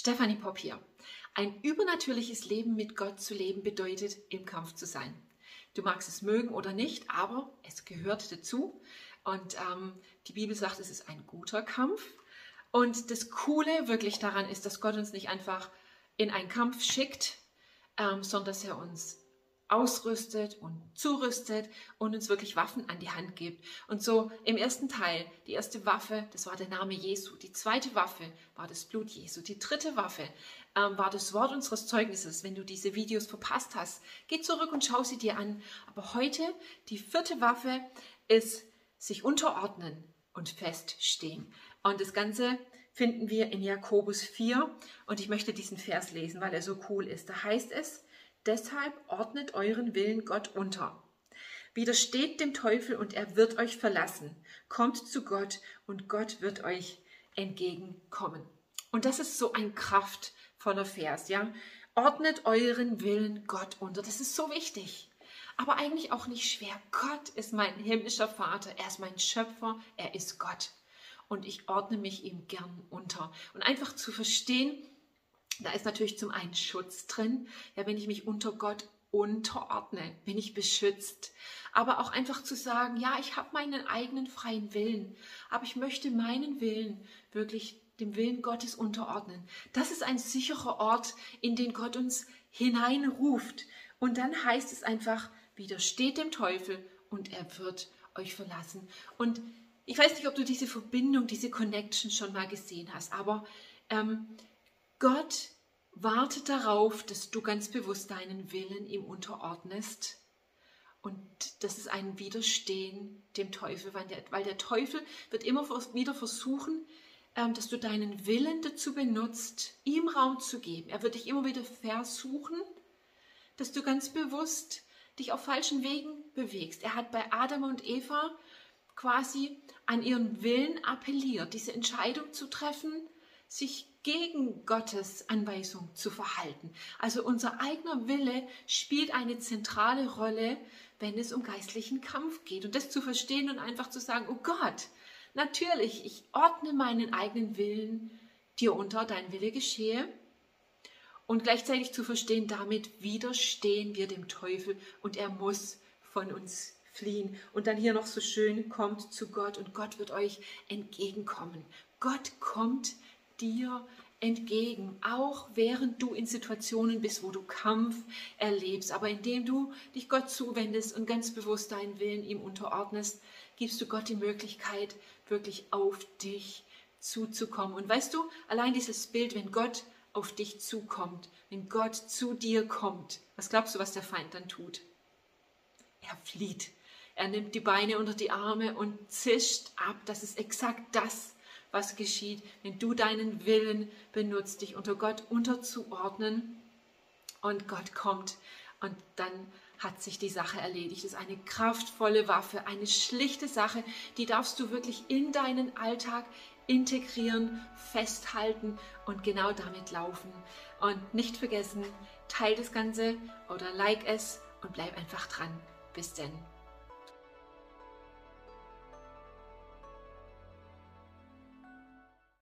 Stefanie Popp hier. Ein übernatürliches Leben mit Gott zu leben bedeutet, im Kampf zu sein. Du magst es mögen oder nicht, aber es gehört dazu. Und ähm, die Bibel sagt, es ist ein guter Kampf. Und das Coole wirklich daran ist, dass Gott uns nicht einfach in einen Kampf schickt, ähm, sondern dass er uns ausrüstet und zurüstet und uns wirklich Waffen an die Hand gibt. Und so im ersten Teil, die erste Waffe, das war der Name Jesu. Die zweite Waffe war das Blut Jesu. Die dritte Waffe ähm, war das Wort unseres Zeugnisses. Wenn du diese Videos verpasst hast, geh zurück und schau sie dir an. Aber heute, die vierte Waffe ist sich unterordnen und feststehen. Und das Ganze finden wir in Jakobus 4 und ich möchte diesen Vers lesen, weil er so cool ist. Da heißt es, Deshalb ordnet euren Willen Gott unter. Widersteht dem Teufel und er wird euch verlassen. Kommt zu Gott und Gott wird euch entgegenkommen. Und das ist so ein kraftvoller Vers, ja? Ordnet euren Willen Gott unter. Das ist so wichtig. Aber eigentlich auch nicht schwer. Gott ist mein himmlischer Vater. Er ist mein Schöpfer. Er ist Gott. Und ich ordne mich ihm gern unter. Und einfach zu verstehen, da ist natürlich zum einen Schutz drin. Ja, wenn ich mich unter Gott unterordne, bin ich beschützt. Aber auch einfach zu sagen, ja, ich habe meinen eigenen freien Willen, aber ich möchte meinen Willen wirklich dem Willen Gottes unterordnen. Das ist ein sicherer Ort, in den Gott uns hineinruft. Und dann heißt es einfach, widersteht dem Teufel und er wird euch verlassen. Und ich weiß nicht, ob du diese Verbindung, diese Connection schon mal gesehen hast, aber ähm, Gott wartet darauf, dass du ganz bewusst deinen Willen ihm unterordnest. Und das ist ein Widerstehen dem Teufel, weil der, weil der Teufel wird immer wieder versuchen, ähm, dass du deinen Willen dazu benutzt, ihm Raum zu geben. Er wird dich immer wieder versuchen, dass du ganz bewusst dich auf falschen Wegen bewegst. Er hat bei Adam und Eva quasi an ihren Willen appelliert, diese Entscheidung zu treffen, sich gegen Gottes Anweisung zu verhalten. Also unser eigener Wille spielt eine zentrale Rolle, wenn es um geistlichen Kampf geht. Und das zu verstehen und einfach zu sagen, oh Gott, natürlich, ich ordne meinen eigenen Willen dir unter, dein Wille geschehe. Und gleichzeitig zu verstehen, damit widerstehen wir dem Teufel und er muss von uns fliehen. Und dann hier noch so schön, kommt zu Gott und Gott wird euch entgegenkommen. Gott kommt dir entgegen, auch während du in Situationen bist, wo du Kampf erlebst. Aber indem du dich Gott zuwendest und ganz bewusst deinen Willen ihm unterordnest, gibst du Gott die Möglichkeit, wirklich auf dich zuzukommen. Und weißt du, allein dieses Bild, wenn Gott auf dich zukommt, wenn Gott zu dir kommt, was glaubst du, was der Feind dann tut? Er flieht. Er nimmt die Beine unter die Arme und zischt ab. Das ist exakt das, was geschieht, wenn du deinen Willen benutzt, dich unter Gott unterzuordnen und Gott kommt und dann hat sich die Sache erledigt. Das ist eine kraftvolle Waffe, eine schlichte Sache, die darfst du wirklich in deinen Alltag integrieren, festhalten und genau damit laufen. Und nicht vergessen, teil das Ganze oder like es und bleib einfach dran. Bis denn.